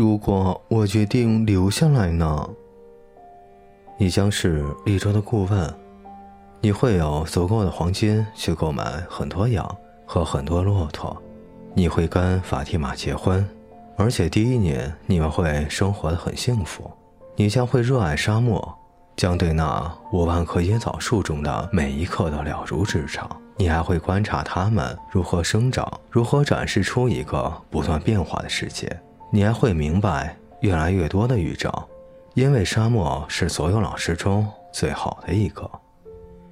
如果我决定留下来呢？你将是绿洲的顾问，你会有足够的黄金去购买很多羊和很多骆驼。你会跟法蒂玛结婚，而且第一年你们会生活的很幸福。你将会热爱沙漠，将对那五万棵椰枣树中的每一棵都了如指掌。你还会观察它们如何生长，如何展示出一个不断变化的世界。你还会明白越来越多的预兆，因为沙漠是所有老师中最好的一个。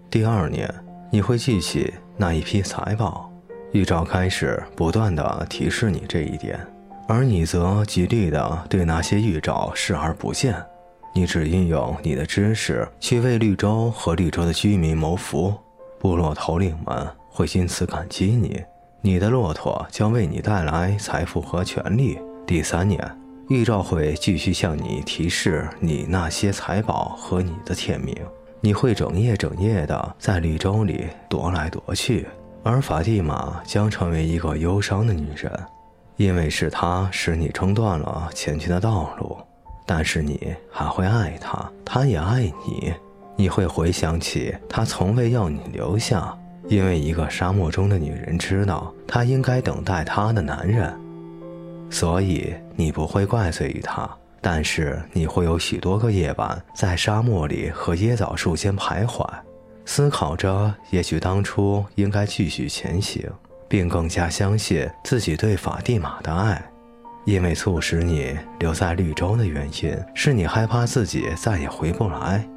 第二年，你会记起那一批财宝，预兆开始不断的提示你这一点，而你则极力的对那些预兆视而不见。你只运用你的知识去为绿洲和绿洲的居民谋福，部落头领们会因此感激你。你的骆驼将为你带来财富和权利。第三年，预兆会继续向你提示你那些财宝和你的天命。你会整夜整夜的在绿洲里踱来踱去，而法蒂玛将成为一个忧伤的女人，因为是她使你中断了前去的道路。但是你还会爱她，她也爱你。你会回想起她从未要你留下，因为一个沙漠中的女人知道她应该等待她的男人，所以你不会怪罪于他。但是你会有许多个夜晚在沙漠里和椰枣树间徘徊，思考着也许当初应该继续前行，并更加相信自己对法蒂玛的爱。因为促使你留在绿洲的原因，是你害怕自己再也回不来。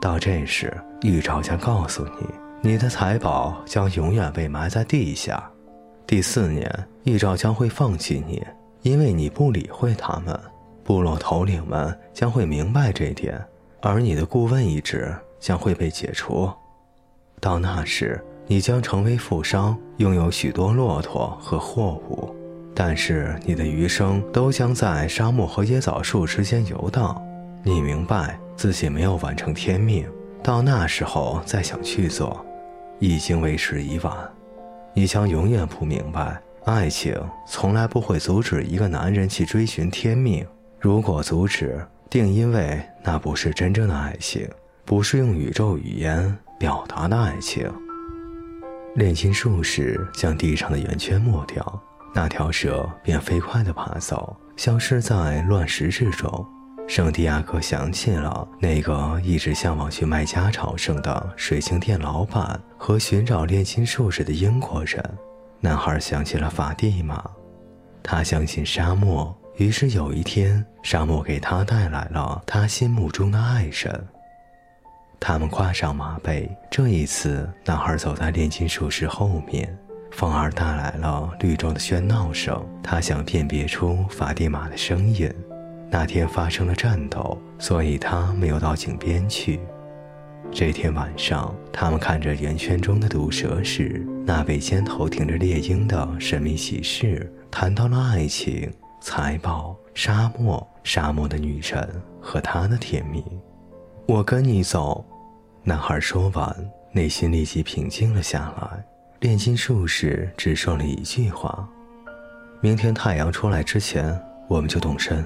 到这时，预兆将告诉你，你的财宝将永远被埋在地下。第四年，预兆将会放弃你，因为你不理会他们。部落头领们将会明白这点，而你的顾问一职将会被解除。到那时，你将成为富商，拥有许多骆驼和货物。但是你的余生都将在沙漠和椰枣树之间游荡。你明白自己没有完成天命，到那时候再想去做，已经为时已晚。你将永远不明白，爱情从来不会阻止一个男人去追寻天命。如果阻止，定因为那不是真正的爱情，不是用宇宙语言表达的爱情。炼金术士将地上的圆圈抹掉。那条蛇便飞快地爬走，消失在乱石之中。圣地亚哥想起了那个一直向往去麦加朝圣的水晶店老板和寻找炼金术士的英国人。男孩想起了法蒂玛，他相信沙漠。于是有一天，沙漠给他带来了他心目中的爱人。他们跨上马背，这一次，男孩走在炼金术士后面。风儿带来了绿洲的喧闹声，他想辨别出法蒂玛的声音。那天发生了战斗，所以他没有到井边去。这天晚上，他们看着圆圈中的毒蛇时，那位肩头顶着猎鹰的神秘骑士谈到了爱情、财宝、沙漠、沙漠的女神和她的甜蜜。我跟你走，男孩说完，内心立即平静了下来。炼金术士只说了一句话：“明天太阳出来之前，我们就动身。”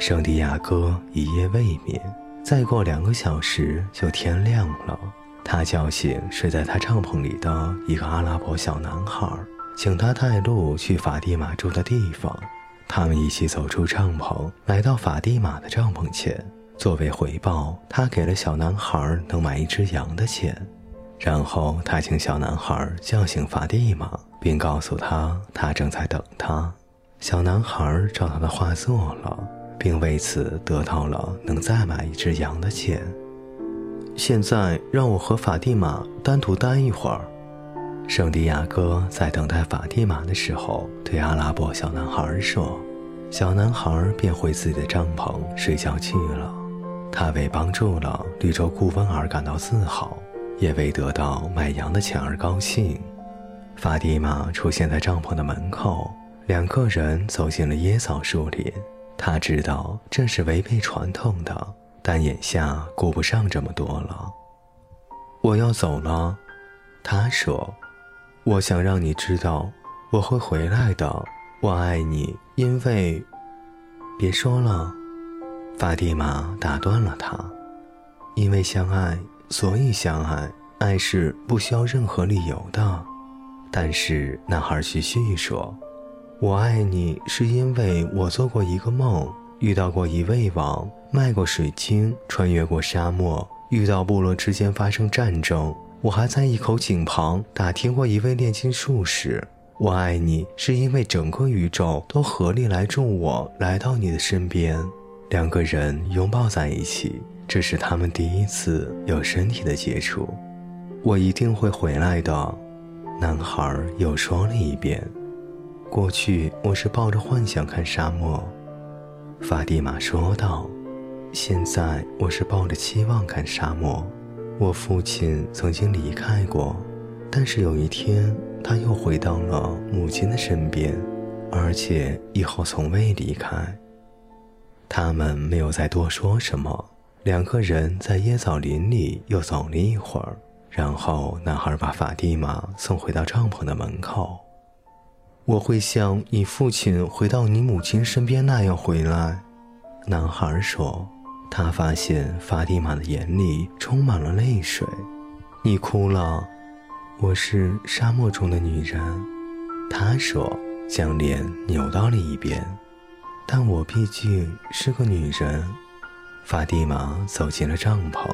圣地亚哥一夜未眠，再过两个小时就天亮了。他叫醒睡在他帐篷里的一个阿拉伯小男孩，请他带路去法蒂玛住的地方。他们一起走出帐篷，来到法蒂玛的帐篷前。作为回报，他给了小男孩能买一只羊的钱。然后他请小男孩叫醒法蒂玛，并告诉他他正在等他。小男孩照他的话做了，并为此得到了能再买一只羊的钱。现在让我和法蒂玛单独待一会儿。圣地亚哥在等待法蒂玛的时候，对阿拉伯小男孩说：“小男孩便回自己的帐篷睡觉去了。他为帮助了绿洲顾问而感到自豪。”也为得到买羊的钱而高兴。法蒂玛出现在帐篷的门口，两个人走进了椰枣树林。他知道这是违背传统的，但眼下顾不上这么多了。我要走了，他说：“我想让你知道，我会回来的。我爱你，因为别说了。”法蒂玛打断了他：“因为相爱，所以相爱。爱是不需要任何理由的。”但是男孩继续说：“我爱你，是因为我做过一个梦，遇到过一位王，卖过水晶，穿越过沙漠，遇到部落之间发生战争。我还在一口井旁打听过一位炼金术士。我爱你，是因为整个宇宙都合力来助我来到你的身边。两个人拥抱在一起，这是他们第一次有身体的接触。我一定会回来的。”男孩又说了一遍：“过去我是抱着幻想看沙漠。”法蒂玛说道：“现在我是抱着期望看沙漠。我父亲曾经离开过，但是有一天他又回到了母亲的身边，而且以后从未离开。”他们没有再多说什么。两个人在椰枣林里又走了一会儿。然后，男孩把法蒂玛送回到帐篷的门口。我会像你父亲回到你母亲身边那样回来，男孩说。他发现法蒂玛的眼里充满了泪水。你哭了，我是沙漠中的女人，他说，将脸扭到了一边。但我毕竟是个女人。法蒂玛走进了帐篷。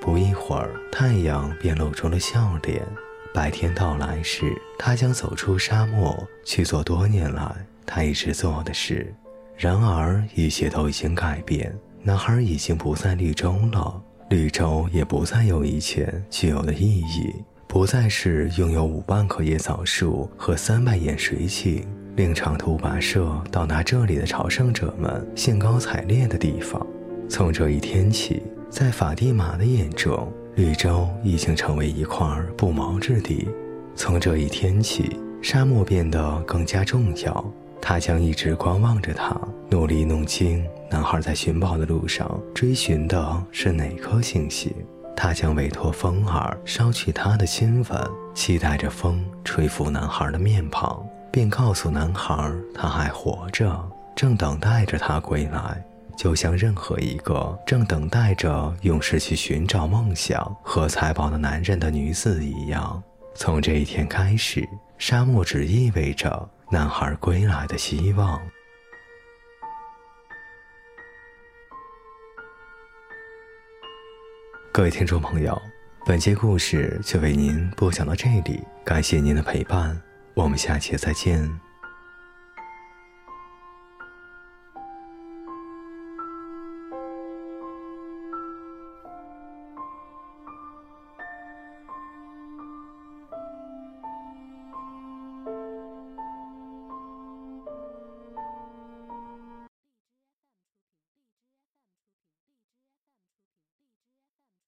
不一会儿，太阳便露出了笑脸。白天到来时，他将走出沙漠，去做多年来他一直做的事。然而，一切都已经改变。男孩已经不在绿洲了，绿洲也不再有以前具有的意义，不再是拥有五万棵野枣树和三百眼水井，令长途跋涉到达这里的朝圣者们兴高采烈的地方。从这一天起。在法蒂玛的眼中，绿洲已经成为一块不毛之地。从这一天起，沙漠变得更加重要。他将一直观望着它，努力弄清男孩在寻宝的路上追寻的是哪颗星星。他将委托风儿捎去他的亲吻，期待着风吹拂男孩的面庞，并告诉男孩他还活着，正等待着他归来。就像任何一个正等待着用失去寻找梦想和财宝的男人的女子一样，从这一天开始，沙漠只意味着男孩归来的希望。各位听众朋友，本节故事就为您播讲到这里，感谢您的陪伴，我们下期再见。